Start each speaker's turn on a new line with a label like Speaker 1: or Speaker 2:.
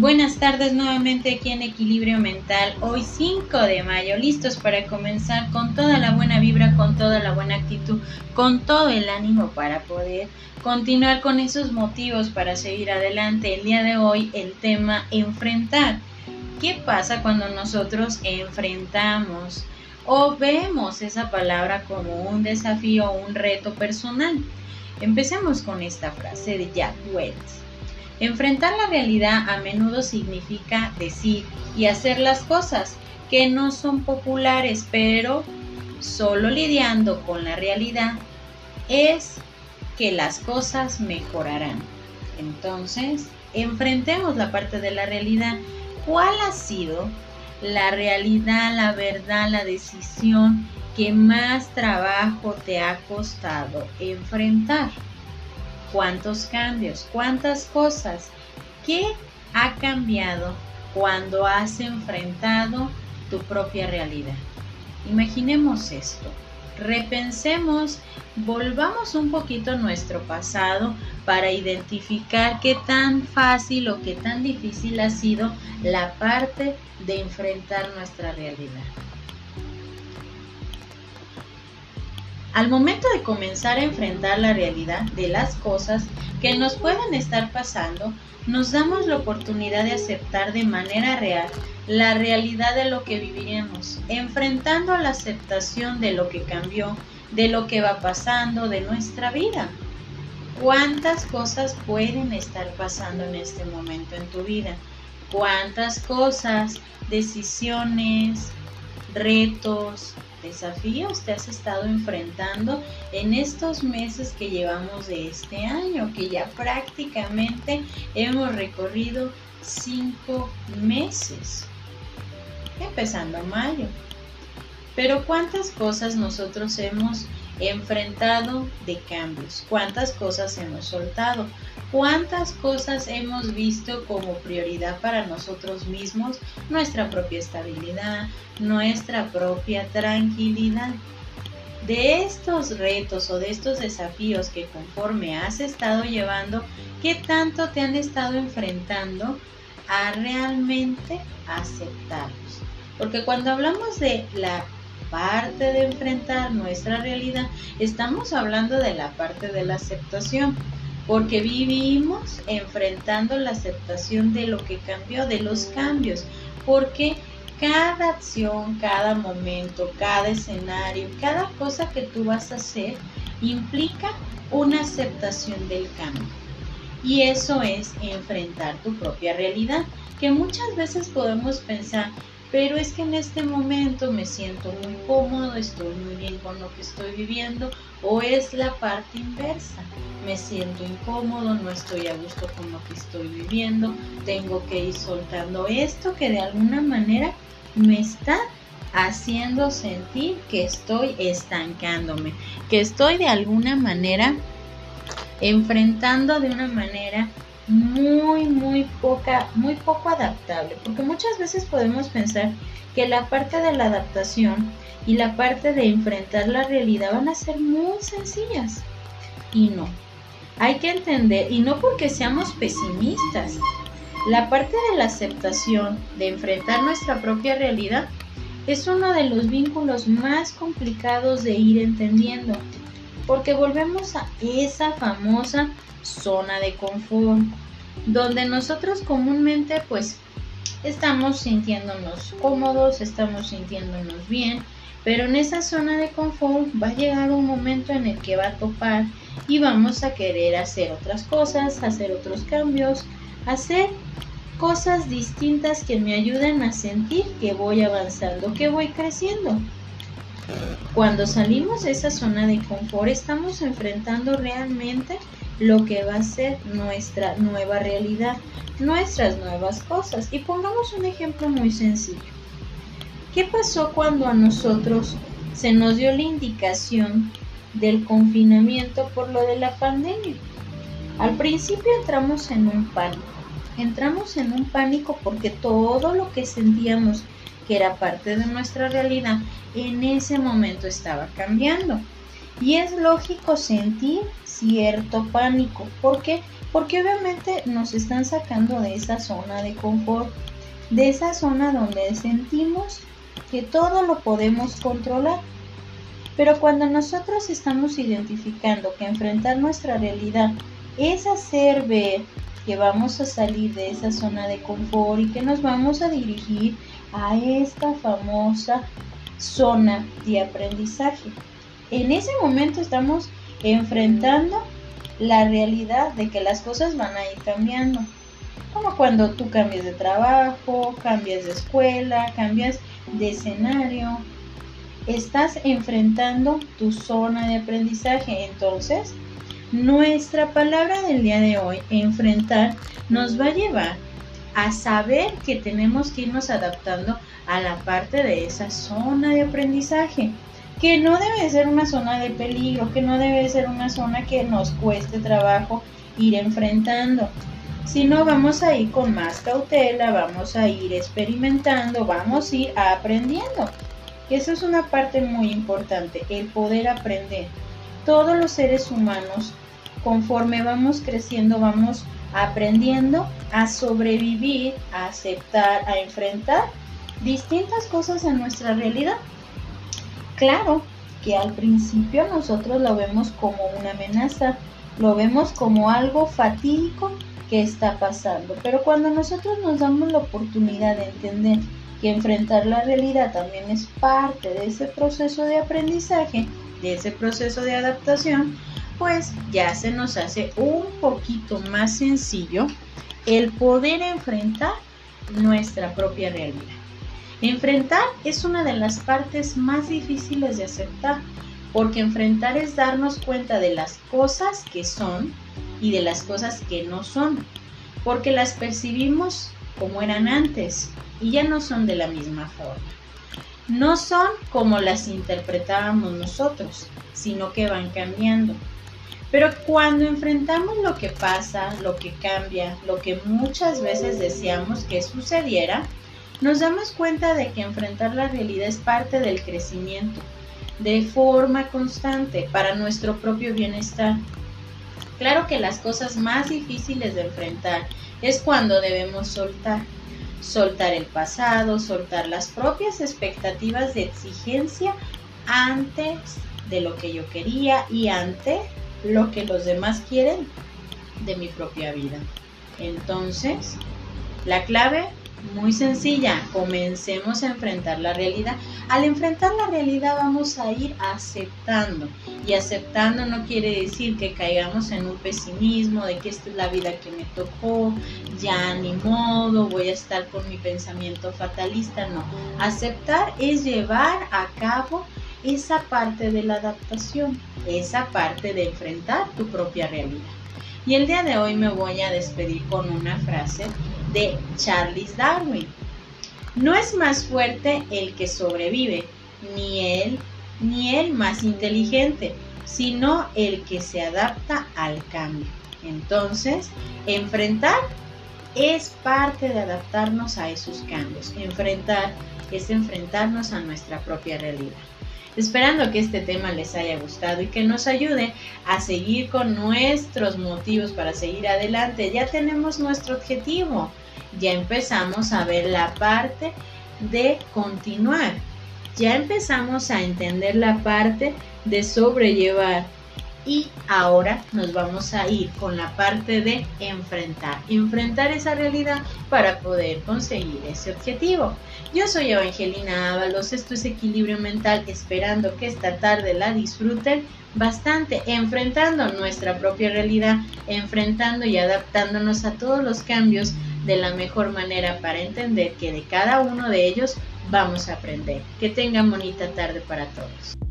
Speaker 1: Buenas tardes nuevamente aquí en Equilibrio Mental, hoy 5 de mayo, listos para comenzar con toda la buena vibra, con toda la buena actitud, con todo el ánimo para poder continuar con esos motivos para seguir adelante. El día de hoy el tema enfrentar. ¿Qué pasa cuando nosotros enfrentamos o vemos esa palabra como un desafío o un reto personal? Empecemos con esta frase de Jack Welch. Enfrentar la realidad a menudo significa decir y hacer las cosas que no son populares, pero solo lidiando con la realidad es que las cosas mejorarán. Entonces, enfrentemos la parte de la realidad. ¿Cuál ha sido la realidad, la verdad, la decisión que más trabajo te ha costado enfrentar? Cuántos cambios, cuántas cosas. ¿Qué ha cambiado cuando has enfrentado tu propia realidad? Imaginemos esto. Repensemos, volvamos un poquito a nuestro pasado para identificar qué tan fácil o qué tan difícil ha sido la parte de enfrentar nuestra realidad. Al momento de comenzar a enfrentar la realidad de las cosas que nos pueden estar pasando, nos damos la oportunidad de aceptar de manera real la realidad de lo que viviremos, enfrentando la aceptación de lo que cambió, de lo que va pasando, de nuestra vida. ¿Cuántas cosas pueden estar pasando en este momento en tu vida? ¿Cuántas cosas, decisiones, retos, desafíos te has estado enfrentando en estos meses que llevamos de este año, que ya prácticamente hemos recorrido cinco meses, empezando mayo. Pero cuántas cosas nosotros hemos enfrentado de cambios, cuántas cosas hemos soltado, cuántas cosas hemos visto como prioridad para nosotros mismos, nuestra propia estabilidad, nuestra propia tranquilidad. De estos retos o de estos desafíos que conforme has estado llevando, ¿qué tanto te han estado enfrentando a realmente aceptarlos? Porque cuando hablamos de la parte de enfrentar nuestra realidad, estamos hablando de la parte de la aceptación, porque vivimos enfrentando la aceptación de lo que cambió, de los cambios, porque cada acción, cada momento, cada escenario, cada cosa que tú vas a hacer implica una aceptación del cambio. Y eso es enfrentar tu propia realidad, que muchas veces podemos pensar, pero es que en este momento me siento muy cómodo, estoy muy bien con lo que estoy viviendo, o es la parte inversa, me siento incómodo, no estoy a gusto con lo que estoy viviendo, tengo que ir soltando esto que de alguna manera me está haciendo sentir que estoy estancándome, que estoy de alguna manera enfrentando de una manera muy, muy poca, muy poco adaptable, porque muchas veces podemos pensar que la parte de la adaptación y la parte de enfrentar la realidad van a ser muy sencillas. Y no. Hay que entender, y no porque seamos pesimistas, la parte de la aceptación, de enfrentar nuestra propia realidad, es uno de los vínculos más complicados de ir entendiendo, porque volvemos a esa famosa zona de confort, donde nosotros comúnmente pues estamos sintiéndonos cómodos, estamos sintiéndonos bien, pero en esa zona de confort va a llegar un momento en el que va a topar y vamos a querer hacer otras cosas, hacer otros cambios, hacer cosas distintas que me ayuden a sentir que voy avanzando, que voy creciendo. Cuando salimos de esa zona de confort estamos enfrentando realmente lo que va a ser nuestra nueva realidad, nuestras nuevas cosas. Y pongamos un ejemplo muy sencillo. ¿Qué pasó cuando a nosotros se nos dio la indicación del confinamiento por lo de la pandemia? Al principio entramos en un pánico. Entramos en un pánico porque todo lo que sentíamos que era parte de nuestra realidad en ese momento estaba cambiando. Y es lógico sentir cierto pánico. ¿Por qué? Porque obviamente nos están sacando de esa zona de confort, de esa zona donde sentimos que todo lo podemos controlar. Pero cuando nosotros estamos identificando que enfrentar nuestra realidad es hacer ver que vamos a salir de esa zona de confort y que nos vamos a dirigir a esta famosa zona de aprendizaje. En ese momento estamos enfrentando la realidad de que las cosas van a ir cambiando. Como cuando tú cambias de trabajo, cambias de escuela, cambias de escenario, estás enfrentando tu zona de aprendizaje. Entonces, nuestra palabra del día de hoy, enfrentar, nos va a llevar a saber que tenemos que irnos adaptando a la parte de esa zona de aprendizaje, que no debe ser una zona de peligro, que no debe ser una zona que nos cueste trabajo ir enfrentando, sino vamos a ir con más cautela, vamos a ir experimentando, vamos a ir aprendiendo. Eso es una parte muy importante, el poder aprender. Todos los seres humanos, conforme vamos creciendo, vamos aprendiendo a sobrevivir, a aceptar, a enfrentar distintas cosas en nuestra realidad. Claro que al principio nosotros lo vemos como una amenaza, lo vemos como algo fatídico que está pasando, pero cuando nosotros nos damos la oportunidad de entender que enfrentar la realidad también es parte de ese proceso de aprendizaje, de ese proceso de adaptación, pues ya se nos hace un poquito más sencillo el poder enfrentar nuestra propia realidad. Enfrentar es una de las partes más difíciles de aceptar, porque enfrentar es darnos cuenta de las cosas que son y de las cosas que no son, porque las percibimos como eran antes y ya no son de la misma forma. No son como las interpretábamos nosotros, sino que van cambiando. Pero cuando enfrentamos lo que pasa, lo que cambia, lo que muchas veces deseamos que sucediera, nos damos cuenta de que enfrentar la realidad es parte del crecimiento, de forma constante, para nuestro propio bienestar. Claro que las cosas más difíciles de enfrentar es cuando debemos soltar. Soltar el pasado, soltar las propias expectativas de exigencia antes de lo que yo quería y ante lo que los demás quieren de mi propia vida. Entonces, la clave muy sencilla, comencemos a enfrentar la realidad. Al enfrentar la realidad vamos a ir aceptando. Y aceptando no quiere decir que caigamos en un pesimismo de que esta es la vida que me tocó, ya ni modo, voy a estar con mi pensamiento fatalista. No, aceptar es llevar a cabo esa parte de la adaptación, esa parte de enfrentar tu propia realidad. Y el día de hoy me voy a despedir con una frase de Charles Darwin. No es más fuerte el que sobrevive, ni él, ni el más inteligente, sino el que se adapta al cambio. Entonces, enfrentar es parte de adaptarnos a esos cambios. Enfrentar es enfrentarnos a nuestra propia realidad. Esperando que este tema les haya gustado y que nos ayude a seguir con nuestros motivos para seguir adelante. Ya tenemos nuestro objetivo. Ya empezamos a ver la parte de continuar. Ya empezamos a entender la parte de sobrellevar y ahora nos vamos a ir con la parte de enfrentar, enfrentar esa realidad para poder conseguir ese objetivo. Yo soy Evangelina Ábalos, esto es Equilibrio Mental, esperando que esta tarde la disfruten bastante, enfrentando nuestra propia realidad, enfrentando y adaptándonos a todos los cambios de la mejor manera para entender que de cada uno de ellos vamos a aprender. Que tengan bonita tarde para todos.